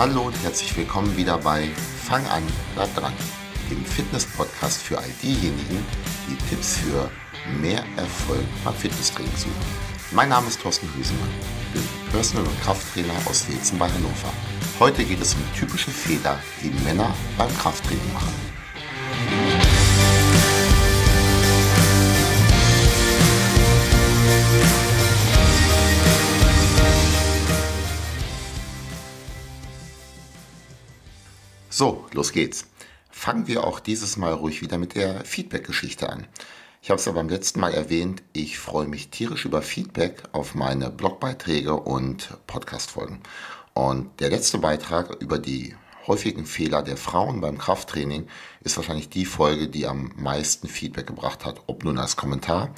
Hallo und herzlich willkommen wieder bei Fang an, bleib dran, dem Fitness-Podcast für all diejenigen, die Tipps für mehr Erfolg beim Fitnesstraining suchen. Mein Name ist Thorsten Hüsemann, ich bin Personal- und Krafttrainer aus Wezen bei Hannover. Heute geht es um typische Fehler, die Männer beim Krafttraining machen. So, los geht's. Fangen wir auch dieses Mal ruhig wieder mit der Feedback-Geschichte an. Ich habe es ja beim letzten Mal erwähnt, ich freue mich tierisch über Feedback auf meine Blogbeiträge und Podcast-Folgen. Und der letzte Beitrag über die häufigen Fehler der Frauen beim Krafttraining ist wahrscheinlich die Folge, die am meisten Feedback gebracht hat. Ob nun als Kommentar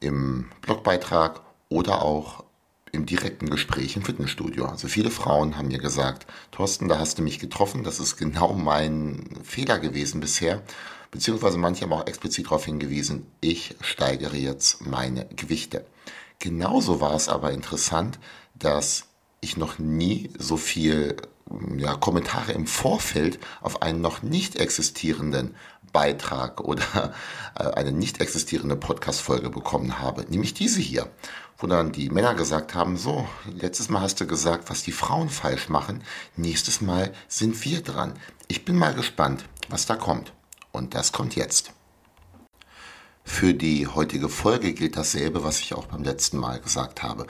im Blogbeitrag oder auch im direkten Gespräch im Fitnessstudio. Also viele Frauen haben mir gesagt, Thorsten, da hast du mich getroffen, das ist genau mein Fehler gewesen bisher. Beziehungsweise manche haben auch explizit darauf hingewiesen, ich steigere jetzt meine Gewichte. Genauso war es aber interessant, dass ich noch nie so viel ja, Kommentare im Vorfeld auf einen noch nicht existierenden Beitrag oder äh, eine nicht existierende Podcast-Folge bekommen habe, nämlich diese hier, wo dann die Männer gesagt haben, so, letztes Mal hast du gesagt, was die Frauen falsch machen, nächstes Mal sind wir dran. Ich bin mal gespannt, was da kommt. Und das kommt jetzt. Für die heutige Folge gilt dasselbe, was ich auch beim letzten Mal gesagt habe.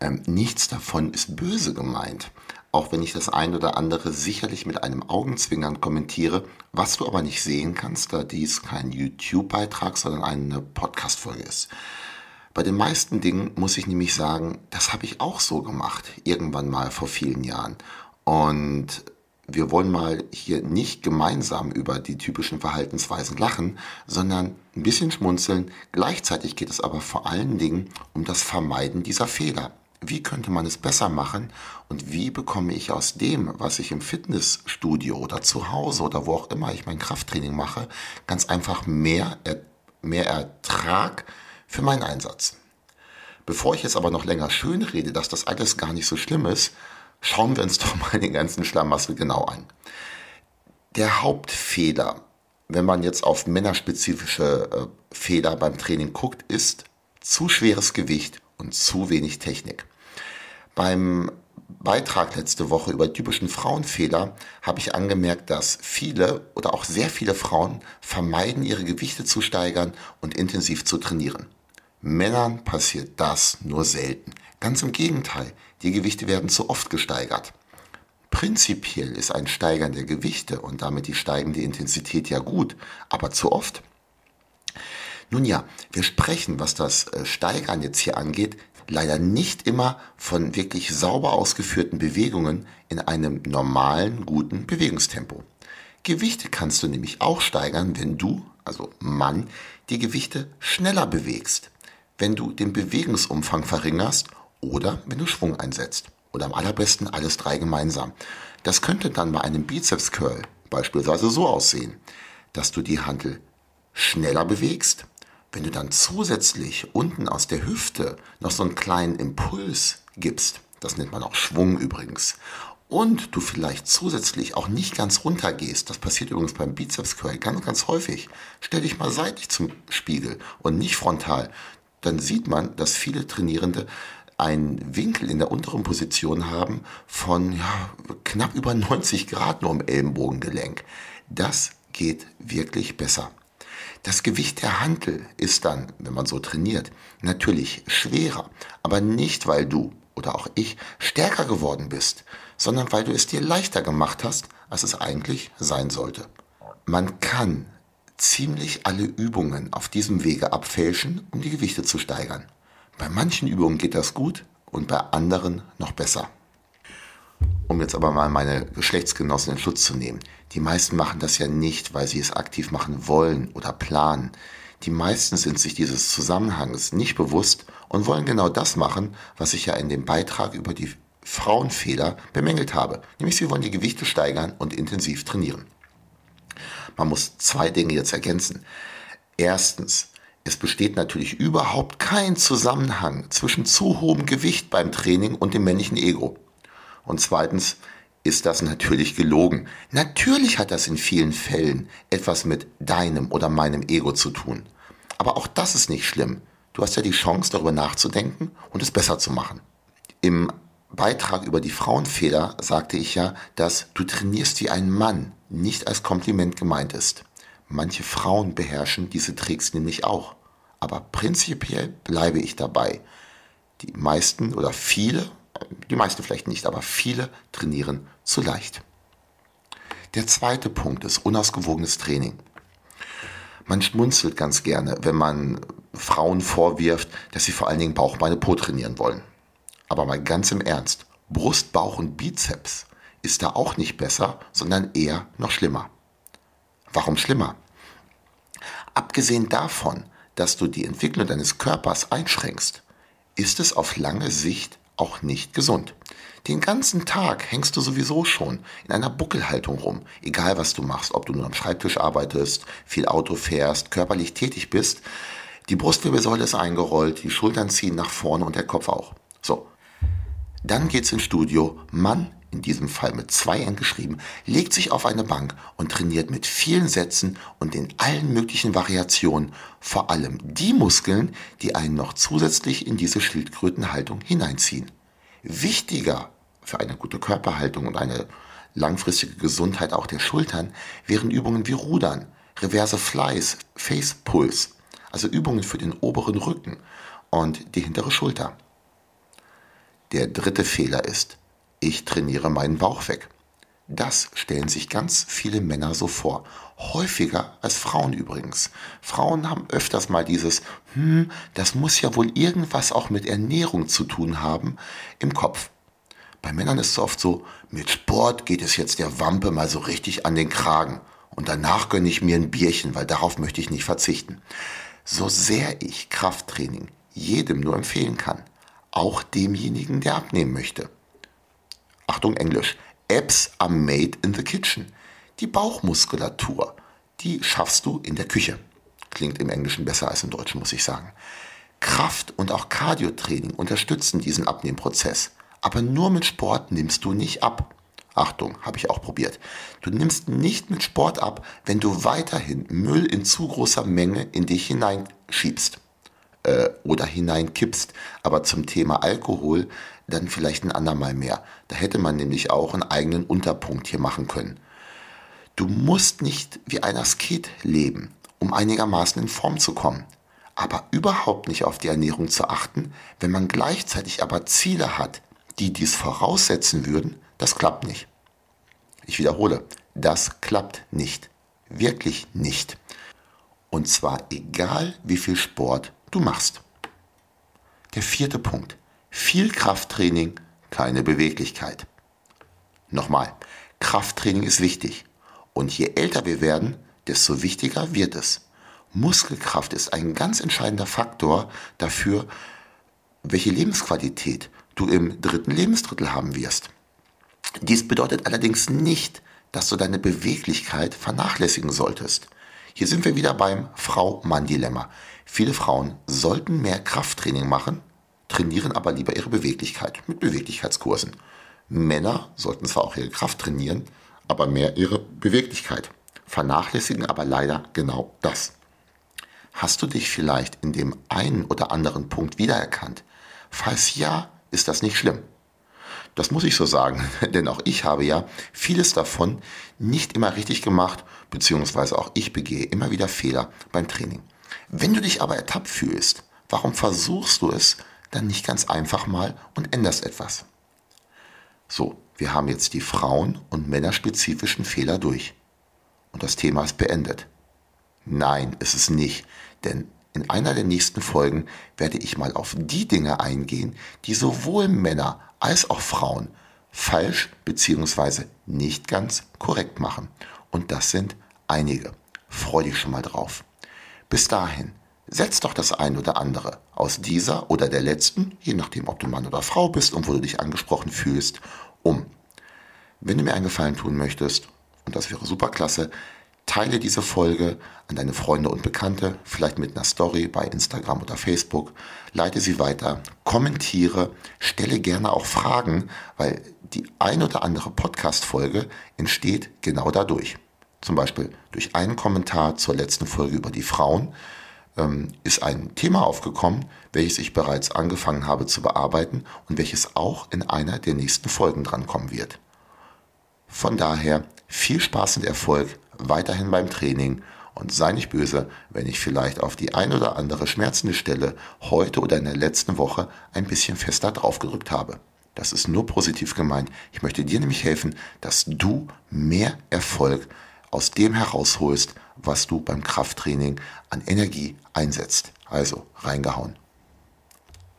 Ähm, nichts davon ist böse gemeint auch wenn ich das ein oder andere sicherlich mit einem Augenzwinkern kommentiere, was du aber nicht sehen kannst, da dies kein YouTube-Beitrag, sondern eine Podcast-Folge ist. Bei den meisten Dingen muss ich nämlich sagen, das habe ich auch so gemacht, irgendwann mal vor vielen Jahren. Und wir wollen mal hier nicht gemeinsam über die typischen Verhaltensweisen lachen, sondern ein bisschen schmunzeln. Gleichzeitig geht es aber vor allen Dingen um das Vermeiden dieser Fehler wie könnte man es besser machen und wie bekomme ich aus dem, was ich im Fitnessstudio oder zu Hause oder wo auch immer ich mein Krafttraining mache, ganz einfach mehr, mehr Ertrag für meinen Einsatz. Bevor ich jetzt aber noch länger schön rede, dass das alles gar nicht so schlimm ist, schauen wir uns doch mal den ganzen Schlamassel genau an. Der Hauptfehler, wenn man jetzt auf männerspezifische äh, Fehler beim Training guckt, ist zu schweres Gewicht und zu wenig Technik. Beim Beitrag letzte Woche über typischen Frauenfehler habe ich angemerkt, dass viele oder auch sehr viele Frauen vermeiden, ihre Gewichte zu steigern und intensiv zu trainieren. Männern passiert das nur selten. Ganz im Gegenteil, die Gewichte werden zu oft gesteigert. Prinzipiell ist ein Steigern der Gewichte und damit die steigende Intensität ja gut, aber zu oft nun ja, wir sprechen, was das äh, Steigern jetzt hier angeht, leider nicht immer von wirklich sauber ausgeführten Bewegungen in einem normalen, guten Bewegungstempo. Gewichte kannst du nämlich auch steigern, wenn du, also Mann, die Gewichte schneller bewegst, wenn du den Bewegungsumfang verringerst oder wenn du Schwung einsetzt. Oder am allerbesten alles drei gemeinsam. Das könnte dann bei einem Bizeps Curl beispielsweise so aussehen, dass du die Handel schneller bewegst, wenn du dann zusätzlich unten aus der Hüfte noch so einen kleinen Impuls gibst, das nennt man auch Schwung übrigens, und du vielleicht zusätzlich auch nicht ganz runter gehst, das passiert übrigens beim Bizeps Curl ganz, ganz häufig, stell dich mal seitlich zum Spiegel und nicht frontal, dann sieht man, dass viele Trainierende einen Winkel in der unteren Position haben von ja, knapp über 90 Grad nur im Ellenbogengelenk. Das geht wirklich besser. Das Gewicht der Hantel ist dann, wenn man so trainiert, natürlich schwerer, aber nicht, weil du oder auch ich stärker geworden bist, sondern weil du es dir leichter gemacht hast, als es eigentlich sein sollte. Man kann ziemlich alle Übungen auf diesem Wege abfälschen, um die Gewichte zu steigern. Bei manchen Übungen geht das gut und bei anderen noch besser um jetzt aber mal meine Geschlechtsgenossen in Schutz zu nehmen. Die meisten machen das ja nicht, weil sie es aktiv machen wollen oder planen. Die meisten sind sich dieses Zusammenhangs nicht bewusst und wollen genau das machen, was ich ja in dem Beitrag über die Frauenfehler bemängelt habe. Nämlich sie wollen die Gewichte steigern und intensiv trainieren. Man muss zwei Dinge jetzt ergänzen. Erstens, es besteht natürlich überhaupt kein Zusammenhang zwischen zu hohem Gewicht beim Training und dem männlichen Ego. Und zweitens, ist das natürlich gelogen. Natürlich hat das in vielen Fällen etwas mit deinem oder meinem Ego zu tun. Aber auch das ist nicht schlimm. Du hast ja die Chance, darüber nachzudenken und es besser zu machen. Im Beitrag über die Frauenfehler sagte ich ja, dass du trainierst wie ein Mann nicht als Kompliment gemeint ist. Manche Frauen beherrschen diese Tricks nämlich auch. Aber prinzipiell bleibe ich dabei. Die meisten oder viele, die meisten vielleicht nicht, aber viele trainieren zu leicht. Der zweite Punkt ist unausgewogenes Training. Man schmunzelt ganz gerne, wenn man Frauen vorwirft, dass sie vor allen Dingen Bauch, Beine, Po trainieren wollen. Aber mal ganz im Ernst, Brust, Bauch und Bizeps ist da auch nicht besser, sondern eher noch schlimmer. Warum schlimmer? Abgesehen davon, dass du die Entwicklung deines Körpers einschränkst, ist es auf lange Sicht auch nicht gesund. Den ganzen Tag hängst du sowieso schon in einer Buckelhaltung rum, egal was du machst, ob du nur am Schreibtisch arbeitest, viel Auto fährst, körperlich tätig bist. Die Brustwirbelsäule ist eingerollt, die Schultern ziehen nach vorne und der Kopf auch. So. Dann geht's ins Studio, Mann in diesem Fall mit zwei N geschrieben, legt sich auf eine Bank und trainiert mit vielen Sätzen und in allen möglichen Variationen vor allem die Muskeln, die einen noch zusätzlich in diese Schildkrötenhaltung hineinziehen. Wichtiger für eine gute Körperhaltung und eine langfristige Gesundheit auch der Schultern wären Übungen wie Rudern, Reverse Flies, Face Pulse, also Übungen für den oberen Rücken und die hintere Schulter. Der dritte Fehler ist, ich trainiere meinen Bauch weg. Das stellen sich ganz viele Männer so vor. Häufiger als Frauen übrigens. Frauen haben öfters mal dieses, hm, das muss ja wohl irgendwas auch mit Ernährung zu tun haben, im Kopf. Bei Männern ist es oft so, mit Sport geht es jetzt der Wampe mal so richtig an den Kragen. Und danach gönne ich mir ein Bierchen, weil darauf möchte ich nicht verzichten. So sehr ich Krafttraining jedem nur empfehlen kann, auch demjenigen, der abnehmen möchte Achtung Englisch, Apps are made in the kitchen. Die Bauchmuskulatur, die schaffst du in der Küche. Klingt im Englischen besser als im Deutschen, muss ich sagen. Kraft- und auch Cardiotraining unterstützen diesen Abnehmprozess. Aber nur mit Sport nimmst du nicht ab. Achtung, habe ich auch probiert. Du nimmst nicht mit Sport ab, wenn du weiterhin Müll in zu großer Menge in dich hineinschiebst äh, oder hineinkippst. Aber zum Thema Alkohol dann vielleicht ein andermal mehr. Da hätte man nämlich auch einen eigenen Unterpunkt hier machen können. Du musst nicht wie ein Asket leben, um einigermaßen in Form zu kommen. Aber überhaupt nicht auf die Ernährung zu achten, wenn man gleichzeitig aber Ziele hat, die dies voraussetzen würden, das klappt nicht. Ich wiederhole, das klappt nicht. Wirklich nicht. Und zwar egal, wie viel Sport du machst. Der vierte Punkt. Viel Krafttraining, keine Beweglichkeit. Nochmal, Krafttraining ist wichtig. Und je älter wir werden, desto wichtiger wird es. Muskelkraft ist ein ganz entscheidender Faktor dafür, welche Lebensqualität du im dritten Lebensdrittel haben wirst. Dies bedeutet allerdings nicht, dass du deine Beweglichkeit vernachlässigen solltest. Hier sind wir wieder beim Frau-Mann-Dilemma. Viele Frauen sollten mehr Krafttraining machen, trainieren aber lieber ihre Beweglichkeit mit Beweglichkeitskursen. Männer sollten zwar auch ihre Kraft trainieren, aber mehr ihre Beweglichkeit. Vernachlässigen aber leider genau das. Hast du dich vielleicht in dem einen oder anderen Punkt wiedererkannt? Falls ja, ist das nicht schlimm. Das muss ich so sagen, denn auch ich habe ja vieles davon nicht immer richtig gemacht, beziehungsweise auch ich begehe immer wieder Fehler beim Training. Wenn du dich aber ertappt fühlst, warum versuchst du es dann nicht ganz einfach mal und änderst etwas. So, wir haben jetzt die Frauen- und männerspezifischen Fehler durch. Und das Thema ist beendet. Nein, ist es nicht, denn in einer der nächsten Folgen werde ich mal auf die Dinge eingehen, die sowohl Männer als auch Frauen falsch bzw. nicht ganz korrekt machen. Und das sind einige. Freu dich schon mal drauf. Bis dahin Setz doch das ein oder andere aus dieser oder der letzten, je nachdem, ob du Mann oder Frau bist und wo du dich angesprochen fühlst, um. Wenn du mir einen Gefallen tun möchtest, und das wäre super klasse, Teile diese Folge an deine Freunde und Bekannte, vielleicht mit einer Story bei Instagram oder Facebook. Leite sie weiter, kommentiere, stelle gerne auch Fragen, weil die ein oder andere Podcast-Folge entsteht genau dadurch. Zum Beispiel durch einen Kommentar zur letzten Folge über die Frauen ähm, ist ein Thema aufgekommen, welches ich bereits angefangen habe zu bearbeiten und welches auch in einer der nächsten Folgen drankommen wird. Von daher viel Spaß und Erfolg weiterhin beim Training und sei nicht böse, wenn ich vielleicht auf die ein oder andere schmerzende Stelle heute oder in der letzten Woche ein bisschen fester draufgerückt habe. Das ist nur positiv gemeint. Ich möchte dir nämlich helfen, dass du mehr Erfolg aus dem herausholst, was du beim Krafttraining an Energie einsetzt. Also reingehauen.